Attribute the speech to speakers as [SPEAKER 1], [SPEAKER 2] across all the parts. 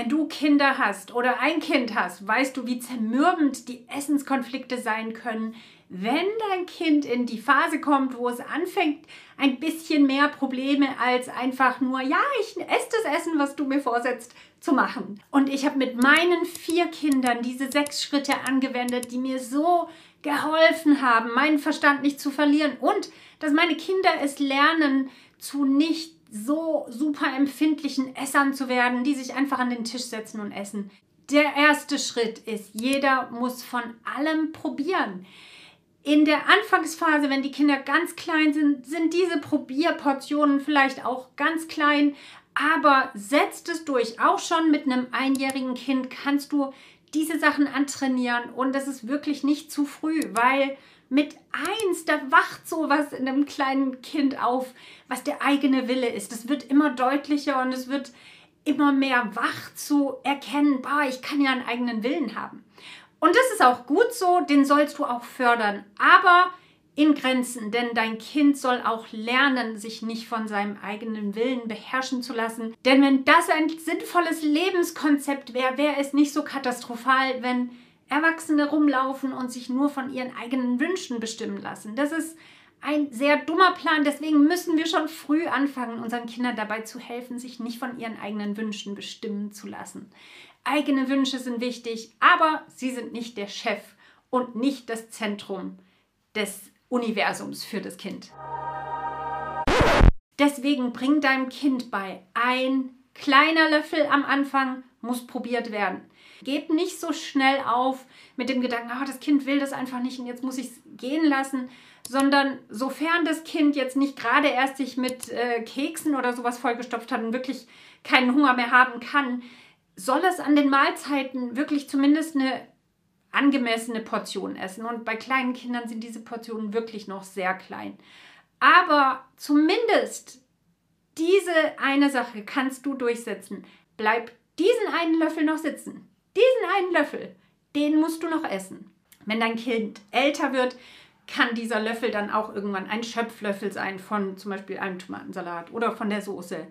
[SPEAKER 1] Wenn du Kinder hast oder ein Kind hast, weißt du, wie zermürbend die Essenskonflikte sein können, wenn dein Kind in die Phase kommt, wo es anfängt, ein bisschen mehr Probleme als einfach nur, ja, ich esse das Essen, was du mir vorsetzt, zu machen. Und ich habe mit meinen vier Kindern diese sechs Schritte angewendet, die mir so geholfen haben, meinen Verstand nicht zu verlieren und dass meine Kinder es lernen, zu nicht so super empfindlichen Essern zu werden, die sich einfach an den Tisch setzen und essen. Der erste Schritt ist, jeder muss von allem probieren. In der Anfangsphase, wenn die Kinder ganz klein sind, sind diese Probierportionen vielleicht auch ganz klein, aber setzt es durch. Auch schon mit einem einjährigen Kind kannst du diese Sachen antrainieren und das ist wirklich nicht zu früh, weil mit eins, da wacht sowas in einem kleinen Kind auf, was der eigene Wille ist. Das wird immer deutlicher und es wird immer mehr wach zu erkennen, boah, ich kann ja einen eigenen Willen haben. Und das ist auch gut so, den sollst du auch fördern, aber in Grenzen, denn dein Kind soll auch lernen, sich nicht von seinem eigenen Willen beherrschen zu lassen. Denn wenn das ein sinnvolles Lebenskonzept wäre, wäre es nicht so katastrophal, wenn Erwachsene rumlaufen und sich nur von ihren eigenen Wünschen bestimmen lassen. Das ist ein sehr dummer Plan. Deswegen müssen wir schon früh anfangen, unseren Kindern dabei zu helfen, sich nicht von ihren eigenen Wünschen bestimmen zu lassen. Eigene Wünsche sind wichtig, aber sie sind nicht der Chef und nicht das Zentrum des Universums für das Kind. Deswegen bring deinem Kind bei, ein kleiner Löffel am Anfang muss probiert werden. Gebt nicht so schnell auf mit dem Gedanken, oh, das Kind will das einfach nicht und jetzt muss ich es gehen lassen, sondern sofern das Kind jetzt nicht gerade erst sich mit äh, Keksen oder sowas vollgestopft hat und wirklich keinen Hunger mehr haben kann, soll es an den Mahlzeiten wirklich zumindest eine angemessene Portion essen. Und bei kleinen Kindern sind diese Portionen wirklich noch sehr klein. Aber zumindest diese eine Sache kannst du durchsetzen. Bleib diesen einen Löffel noch sitzen. Diesen einen Löffel, den musst du noch essen. Wenn dein Kind älter wird, kann dieser Löffel dann auch irgendwann ein Schöpflöffel sein von zum Beispiel einem Tomatensalat oder von der Soße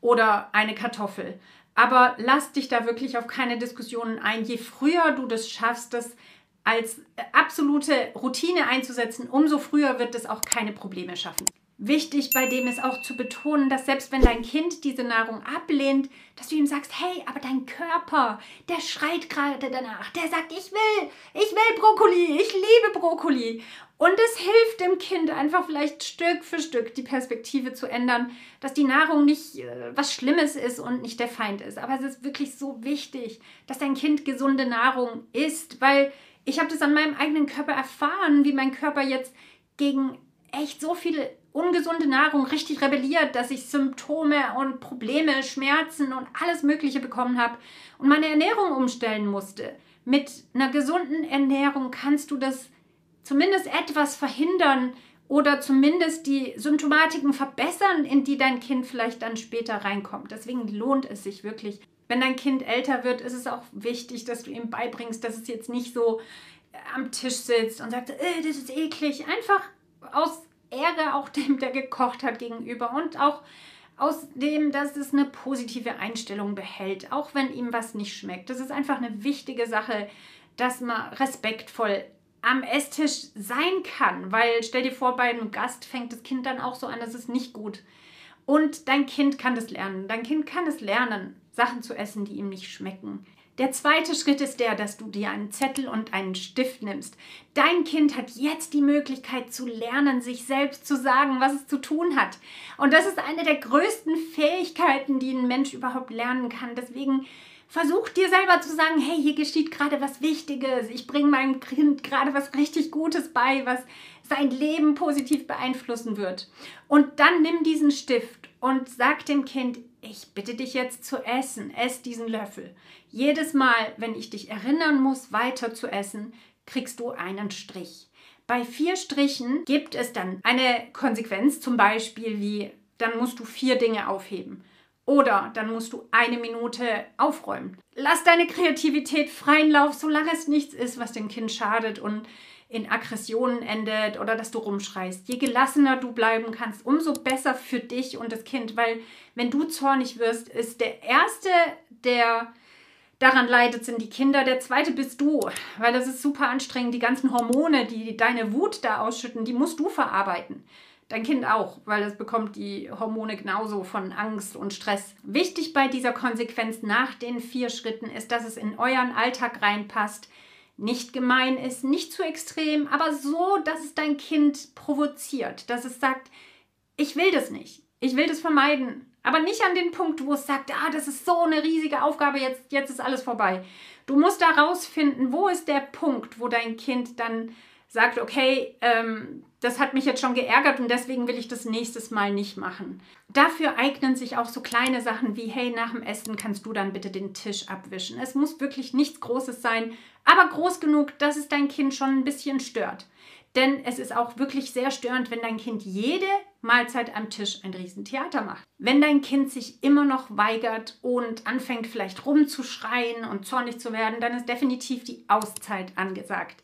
[SPEAKER 1] oder eine Kartoffel. Aber lass dich da wirklich auf keine Diskussionen ein. Je früher du das schaffst, das als absolute Routine einzusetzen, umso früher wird es auch keine Probleme schaffen. Wichtig bei dem ist auch zu betonen, dass selbst wenn dein Kind diese Nahrung ablehnt, dass du ihm sagst, hey, aber dein Körper, der schreit gerade danach, der sagt, ich will, ich will Brokkoli, ich liebe Brokkoli. Und es hilft dem Kind einfach vielleicht Stück für Stück die Perspektive zu ändern, dass die Nahrung nicht äh, was Schlimmes ist und nicht der Feind ist. Aber es ist wirklich so wichtig, dass dein Kind gesunde Nahrung isst, weil ich habe das an meinem eigenen Körper erfahren, wie mein Körper jetzt gegen echt so viele ungesunde Nahrung richtig rebelliert, dass ich Symptome und Probleme, Schmerzen und alles Mögliche bekommen habe und meine Ernährung umstellen musste. Mit einer gesunden Ernährung kannst du das zumindest etwas verhindern oder zumindest die Symptomatiken verbessern, in die dein Kind vielleicht dann später reinkommt. Deswegen lohnt es sich wirklich. Wenn dein Kind älter wird, ist es auch wichtig, dass du ihm beibringst, dass es jetzt nicht so am Tisch sitzt und sagt, äh, das ist eklig. Einfach aus Ehre auch dem, der gekocht hat, gegenüber und auch aus dem, dass es eine positive Einstellung behält, auch wenn ihm was nicht schmeckt. Das ist einfach eine wichtige Sache, dass man respektvoll am Esstisch sein kann, weil stell dir vor, bei einem Gast fängt das Kind dann auch so an, das ist nicht gut. Und dein Kind kann das lernen. Dein Kind kann es lernen, Sachen zu essen, die ihm nicht schmecken. Der zweite Schritt ist der, dass du dir einen Zettel und einen Stift nimmst. Dein Kind hat jetzt die Möglichkeit zu lernen, sich selbst zu sagen, was es zu tun hat. Und das ist eine der größten Fähigkeiten, die ein Mensch überhaupt lernen kann. Deswegen versuch dir selber zu sagen, hey, hier geschieht gerade was Wichtiges. Ich bringe meinem Kind gerade was richtig Gutes bei, was sein Leben positiv beeinflussen wird. Und dann nimm diesen Stift und sag dem Kind, ich bitte dich jetzt zu essen, ess diesen Löffel. Jedes Mal, wenn ich dich erinnern muss, weiter zu essen, kriegst du einen Strich. Bei vier Strichen gibt es dann eine Konsequenz, zum Beispiel wie, dann musst du vier Dinge aufheben. Oder dann musst du eine Minute aufräumen. Lass deine Kreativität freien Lauf, solange es nichts ist, was dem Kind schadet und in Aggressionen endet oder dass du rumschreist. Je gelassener du bleiben kannst, umso besser für dich und das Kind, weil wenn du zornig wirst, ist der erste, der daran leidet, sind die Kinder. Der zweite bist du, weil das ist super anstrengend. Die ganzen Hormone, die deine Wut da ausschütten, die musst du verarbeiten. Dein Kind auch, weil es bekommt die Hormone genauso von Angst und Stress. Wichtig bei dieser Konsequenz nach den vier Schritten ist, dass es in euren Alltag reinpasst, nicht gemein ist, nicht zu extrem, aber so, dass es dein Kind provoziert, dass es sagt, ich will das nicht, ich will das vermeiden, aber nicht an den Punkt, wo es sagt, ah, das ist so eine riesige Aufgabe, jetzt, jetzt ist alles vorbei. Du musst da rausfinden, wo ist der Punkt, wo dein Kind dann sagt, okay, ähm, das hat mich jetzt schon geärgert und deswegen will ich das nächstes Mal nicht machen. Dafür eignen sich auch so kleine Sachen wie, hey, nach dem Essen kannst du dann bitte den Tisch abwischen. Es muss wirklich nichts Großes sein, aber groß genug, dass es dein Kind schon ein bisschen stört. Denn es ist auch wirklich sehr störend, wenn dein Kind jede Mahlzeit am Tisch ein Riesentheater macht. Wenn dein Kind sich immer noch weigert und anfängt vielleicht rumzuschreien und zornig zu werden, dann ist definitiv die Auszeit angesagt.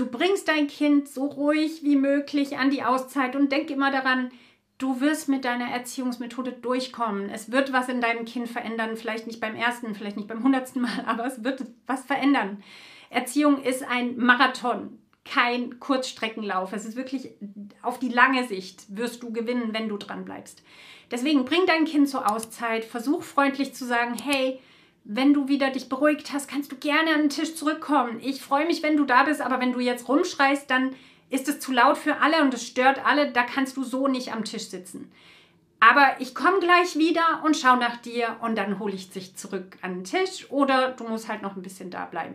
[SPEAKER 1] Du bringst dein Kind so ruhig wie möglich an die Auszeit und denk immer daran, du wirst mit deiner Erziehungsmethode durchkommen. Es wird was in deinem Kind verändern, vielleicht nicht beim ersten, vielleicht nicht beim hundertsten Mal, aber es wird was verändern. Erziehung ist ein Marathon kein Kurzstreckenlauf. Es ist wirklich auf die lange Sicht wirst du gewinnen, wenn du dran bleibst. Deswegen bring dein Kind zur Auszeit, versuch freundlich zu sagen, hey, wenn du wieder dich beruhigt hast, kannst du gerne an den Tisch zurückkommen. Ich freue mich, wenn du da bist, aber wenn du jetzt rumschreist, dann ist es zu laut für alle und es stört alle, da kannst du so nicht am Tisch sitzen. Aber ich komme gleich wieder und schaue nach dir und dann hole ich dich zurück an den Tisch oder du musst halt noch ein bisschen da bleiben.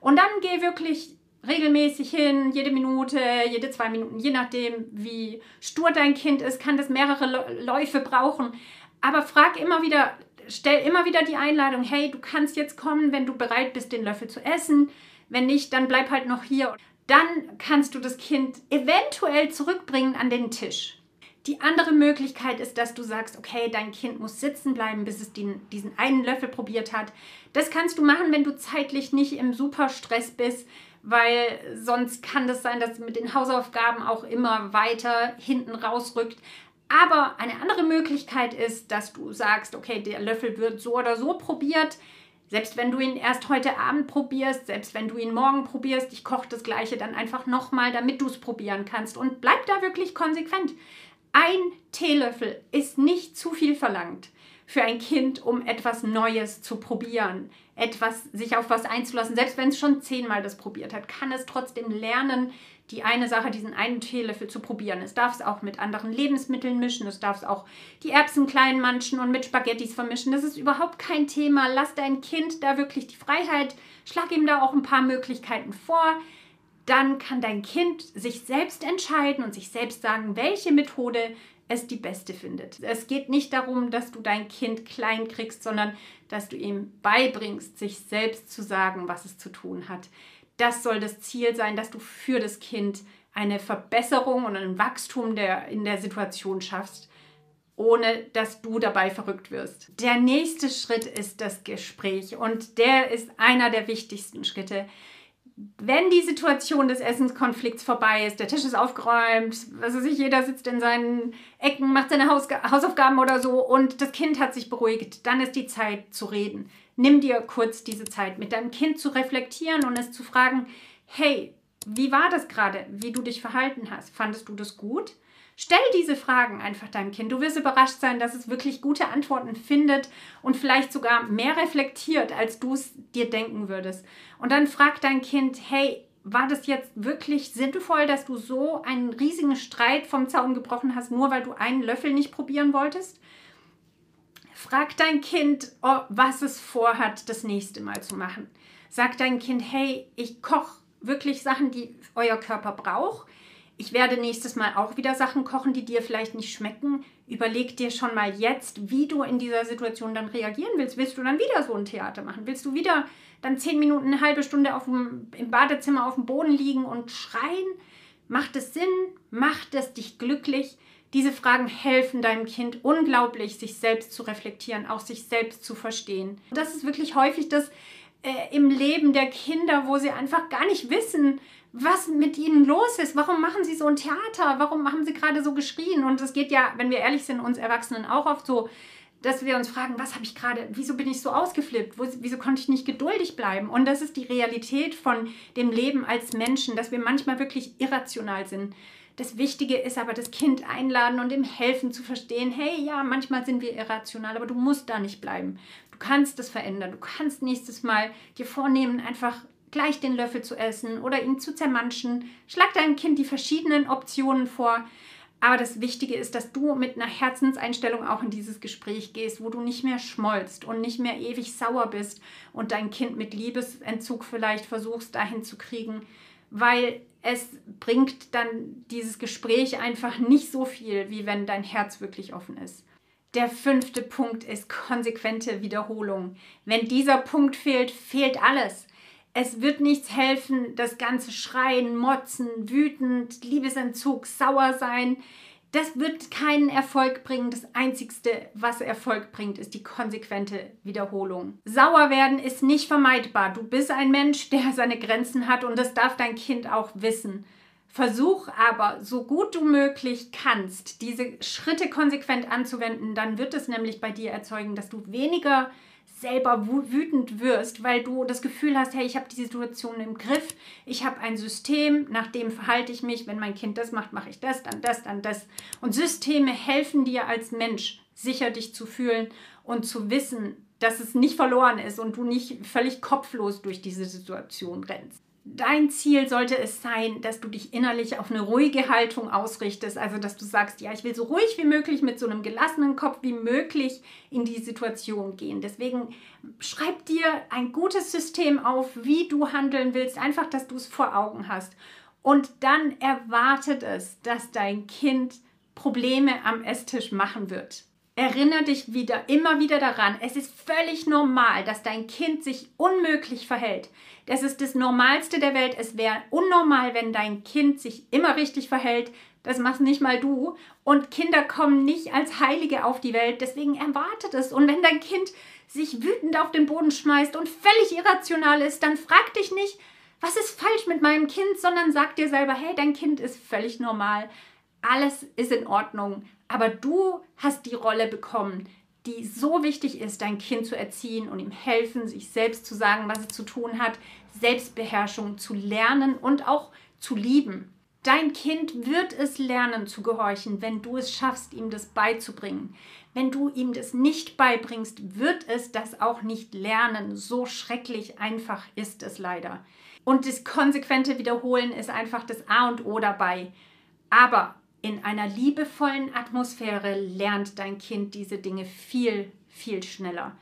[SPEAKER 1] Und dann geh wirklich regelmäßig hin, jede Minute, jede zwei Minuten, je nachdem, wie stur dein Kind ist, kann das mehrere Läufe brauchen. Aber frag immer wieder, stell immer wieder die Einladung, hey, du kannst jetzt kommen, wenn du bereit bist, den Löffel zu essen. Wenn nicht, dann bleib halt noch hier. Dann kannst du das Kind eventuell zurückbringen an den Tisch. Die andere Möglichkeit ist, dass du sagst, okay, dein Kind muss sitzen bleiben, bis es den, diesen einen Löffel probiert hat. Das kannst du machen, wenn du zeitlich nicht im Superstress bist, weil sonst kann das sein, dass mit den Hausaufgaben auch immer weiter hinten rausrückt. Aber eine andere Möglichkeit ist, dass du sagst, okay, der Löffel wird so oder so probiert. Selbst wenn du ihn erst heute Abend probierst, selbst wenn du ihn morgen probierst, ich koche das gleiche dann einfach nochmal, damit du es probieren kannst. Und bleib da wirklich konsequent. Ein Teelöffel ist nicht zu viel verlangt für ein Kind, um etwas Neues zu probieren, etwas, sich auf was einzulassen. Selbst wenn es schon zehnmal das probiert hat, kann es trotzdem lernen, die eine Sache, diesen einen Teelöffel zu probieren. Es darf es auch mit anderen Lebensmitteln mischen, es darf es auch die Erbsen klein manchen und mit Spaghettis vermischen. Das ist überhaupt kein Thema. Lass dein Kind da wirklich die Freiheit, schlag ihm da auch ein paar Möglichkeiten vor. Dann kann dein Kind sich selbst entscheiden und sich selbst sagen, welche Methode es die beste findet. Es geht nicht darum, dass du dein Kind klein kriegst, sondern dass du ihm beibringst, sich selbst zu sagen, was es zu tun hat. Das soll das Ziel sein, dass du für das Kind eine Verbesserung und ein Wachstum der, in der Situation schaffst, ohne dass du dabei verrückt wirst. Der nächste Schritt ist das Gespräch und der ist einer der wichtigsten Schritte wenn die Situation des Essenskonflikts vorbei ist, der Tisch ist aufgeräumt, also sich jeder sitzt in seinen Ecken, macht seine Haus Hausaufgaben oder so und das Kind hat sich beruhigt, dann ist die Zeit zu reden. Nimm dir kurz diese Zeit, mit deinem Kind zu reflektieren und es zu fragen, hey, wie war das gerade, wie du dich verhalten hast? Fandest du das gut? Stell diese Fragen einfach deinem Kind. Du wirst überrascht sein, dass es wirklich gute Antworten findet und vielleicht sogar mehr reflektiert, als du es dir denken würdest. Und dann frag dein Kind, hey, war das jetzt wirklich sinnvoll, dass du so einen riesigen Streit vom Zaun gebrochen hast, nur weil du einen Löffel nicht probieren wolltest? Frag dein Kind, was es vorhat, das nächste Mal zu machen. Sag dein Kind, hey, ich koche wirklich Sachen, die euer Körper braucht ich werde nächstes Mal auch wieder Sachen kochen, die dir vielleicht nicht schmecken. Überleg dir schon mal jetzt, wie du in dieser Situation dann reagieren willst. Willst du dann wieder so ein Theater machen? Willst du wieder dann zehn Minuten, eine halbe Stunde auf dem, im Badezimmer auf dem Boden liegen und schreien? Macht es Sinn? Macht es dich glücklich? Diese Fragen helfen deinem Kind unglaublich, sich selbst zu reflektieren, auch sich selbst zu verstehen. Das ist wirklich häufig das äh, im Leben der Kinder, wo sie einfach gar nicht wissen, was mit ihnen los ist. Warum machen sie so ein Theater? Warum haben sie gerade so geschrien? Und es geht ja, wenn wir ehrlich sind, uns Erwachsenen auch oft so. dass wir uns fragen, was habe ich gerade, wieso bin ich so ausgeflippt, wieso konnte ich nicht geduldig bleiben? Und das ist die Realität von dem Leben als Menschen, dass wir manchmal wirklich irrational sind. Das Wichtige ist aber, das Kind einladen und ihm helfen zu verstehen, hey, ja, manchmal sind wir irrational, aber du musst da nicht bleiben. Du kannst das verändern. Du kannst nächstes Mal dir vornehmen, einfach gleich den Löffel zu essen oder ihn zu zermanschen. Schlag deinem Kind die verschiedenen Optionen vor. Aber das Wichtige ist, dass du mit einer Herzenseinstellung auch in dieses Gespräch gehst, wo du nicht mehr schmollst und nicht mehr ewig sauer bist und dein Kind mit Liebesentzug vielleicht versuchst dahin zu kriegen, weil es bringt dann dieses Gespräch einfach nicht so viel, wie wenn dein Herz wirklich offen ist. Der fünfte Punkt ist konsequente Wiederholung. Wenn dieser Punkt fehlt, fehlt alles. Es wird nichts helfen, das ganze Schreien, Motzen, wütend, Liebesentzug, sauer sein. Das wird keinen Erfolg bringen. Das Einzigste, was Erfolg bringt, ist die konsequente Wiederholung. Sauer werden ist nicht vermeidbar. Du bist ein Mensch, der seine Grenzen hat und das darf dein Kind auch wissen. Versuch aber, so gut du möglich kannst, diese Schritte konsequent anzuwenden. Dann wird es nämlich bei dir erzeugen, dass du weniger selber wütend wirst, weil du das Gefühl hast, hey, ich habe die Situation im Griff, ich habe ein System, nach dem verhalte ich mich, wenn mein Kind das macht, mache ich das, dann das, dann das. Und Systeme helfen dir als Mensch, sicher dich zu fühlen und zu wissen, dass es nicht verloren ist und du nicht völlig kopflos durch diese Situation rennst dein Ziel sollte es sein, dass du dich innerlich auf eine ruhige Haltung ausrichtest. Also, dass du sagst, ja, ich will so ruhig wie möglich mit so einem gelassenen Kopf wie möglich in die Situation gehen. Deswegen schreib dir ein gutes System auf, wie du handeln willst. Einfach, dass du es vor Augen hast. Und dann erwartet es, dass dein Kind Probleme am Esstisch machen wird. Erinnere dich wieder, immer wieder daran, es ist völlig normal, dass dein Kind sich unmöglich verhält. Das ist das Normalste der Welt. Es wäre unnormal, wenn dein Kind sich immer richtig verhält. Das machst nicht mal du. Und Kinder kommen nicht als Heilige auf die Welt. Deswegen erwartet es. Und wenn dein Kind sich wütend auf den Boden schmeißt und völlig irrational ist, dann frag dich nicht, was ist falsch mit meinem Kind, sondern sag dir selber, hey, dein Kind ist völlig normal. Alles ist in Ordnung. Aber du hast die Rolle bekommen, die so wichtig ist, dein Kind zu erziehen und ihm helfen, sich selbst zu sagen, was es zu tun hat, Selbstbeherrschung zu lernen und auch zu lieben. Dein Kind wird es lernen zu gehorchen, wenn du es schaffst, ihm das beizubringen. Wenn du ihm das nicht beibringst, wird es das auch nicht lernen. So schrecklich einfach ist es leider. Und das konsequente Wiederholen ist einfach das A und O dabei. Aber in einer liebevollen Atmosphäre lernt dein Kind diese Dinge viel, viel schneller.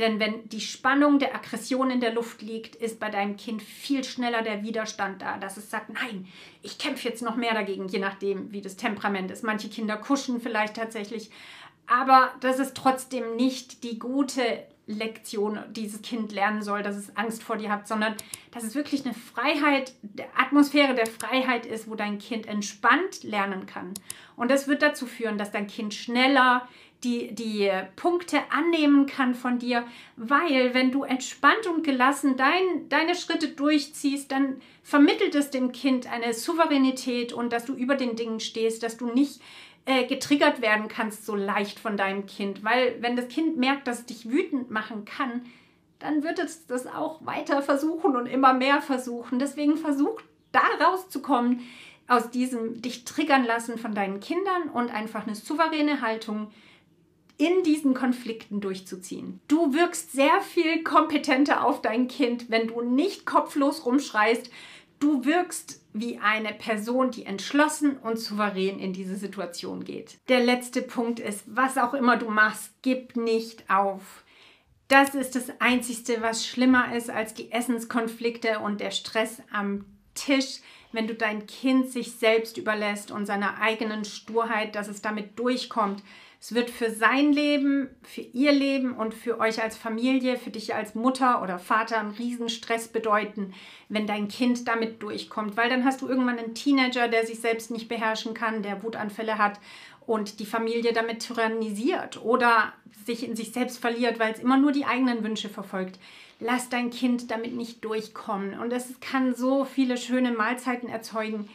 [SPEAKER 1] Denn wenn die Spannung der Aggression in der Luft liegt, ist bei deinem Kind viel schneller der Widerstand da, dass es sagt, nein, ich kämpfe jetzt noch mehr dagegen, je nachdem, wie das Temperament ist. Manche Kinder kuschen vielleicht tatsächlich, aber das ist trotzdem nicht die gute Lektion dieses Kind lernen soll, dass es Angst vor dir hat, sondern dass es wirklich eine Freiheit, eine Atmosphäre der Freiheit ist, wo dein Kind entspannt lernen kann. Und das wird dazu führen, dass dein Kind schneller die, die Punkte annehmen kann von dir, weil wenn du entspannt und gelassen dein, deine Schritte durchziehst, dann vermittelt es dem Kind eine Souveränität und dass du über den Dingen stehst, dass du nicht äh, getriggert werden kannst so leicht von deinem Kind. Weil wenn das Kind merkt, dass es dich wütend machen kann, dann wird es das auch weiter versuchen und immer mehr versuchen. Deswegen versuch da rauszukommen aus diesem dich triggern lassen von deinen Kindern und einfach eine souveräne Haltung in diesen Konflikten durchzuziehen. Du wirkst sehr viel kompetenter auf dein Kind, wenn du nicht kopflos rumschreist. Du wirkst wie eine Person, die entschlossen und souverän in diese Situation geht. Der letzte Punkt ist, was auch immer du machst, gib nicht auf. Das ist das Einzige, was schlimmer ist als die Essenskonflikte und der Stress am Tisch, wenn du dein Kind sich selbst überlässt und seiner eigenen Sturheit, dass es damit durchkommt, es wird für sein Leben, für ihr Leben und für euch als Familie, für dich als Mutter oder Vater einen Riesenstress bedeuten, wenn dein Kind damit durchkommt. Weil dann hast du irgendwann einen Teenager, der sich selbst nicht beherrschen kann, der Wutanfälle hat und die Familie damit tyrannisiert oder sich in sich selbst verliert, weil es immer nur die eigenen Wünsche verfolgt. lass dein Kind damit nicht durchkommen. Und es kann so viele schöne Mahlzeiten erzeugen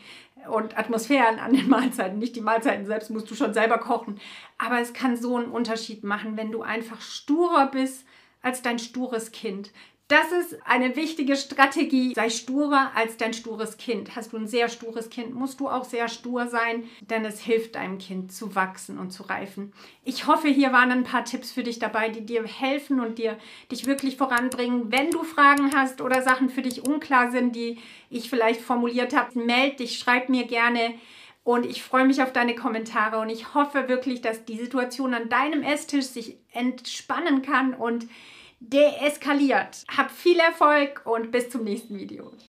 [SPEAKER 1] und Atmosphären an den Mahlzeiten. Nicht die Mahlzeiten selbst musst du schon selber kochen. Aber es kann so einen Unterschied machen, wenn du einfach sturer bist als dein stures Kind. Das ist eine wichtige Strategie. Sei sturer als dein stures Kind. Hast du ein sehr stures Kind, musst du auch sehr stur sein, denn es hilft deinem Kind zu wachsen und zu reifen. Ich hoffe, hier waren ein paar Tipps für dich dabei, die dir helfen und dir dich wirklich voranbringen. Wenn du Fragen hast oder Sachen für dich unklar sind, die ich vielleicht formuliert habe, melde dich, schreib mir gerne. Und ich freue mich auf deine Kommentare und ich hoffe wirklich, dass die Situation an deinem Esstisch sich entspannen kann und deeskaliert. Hab viel Erfolg und bis zum nächsten Video.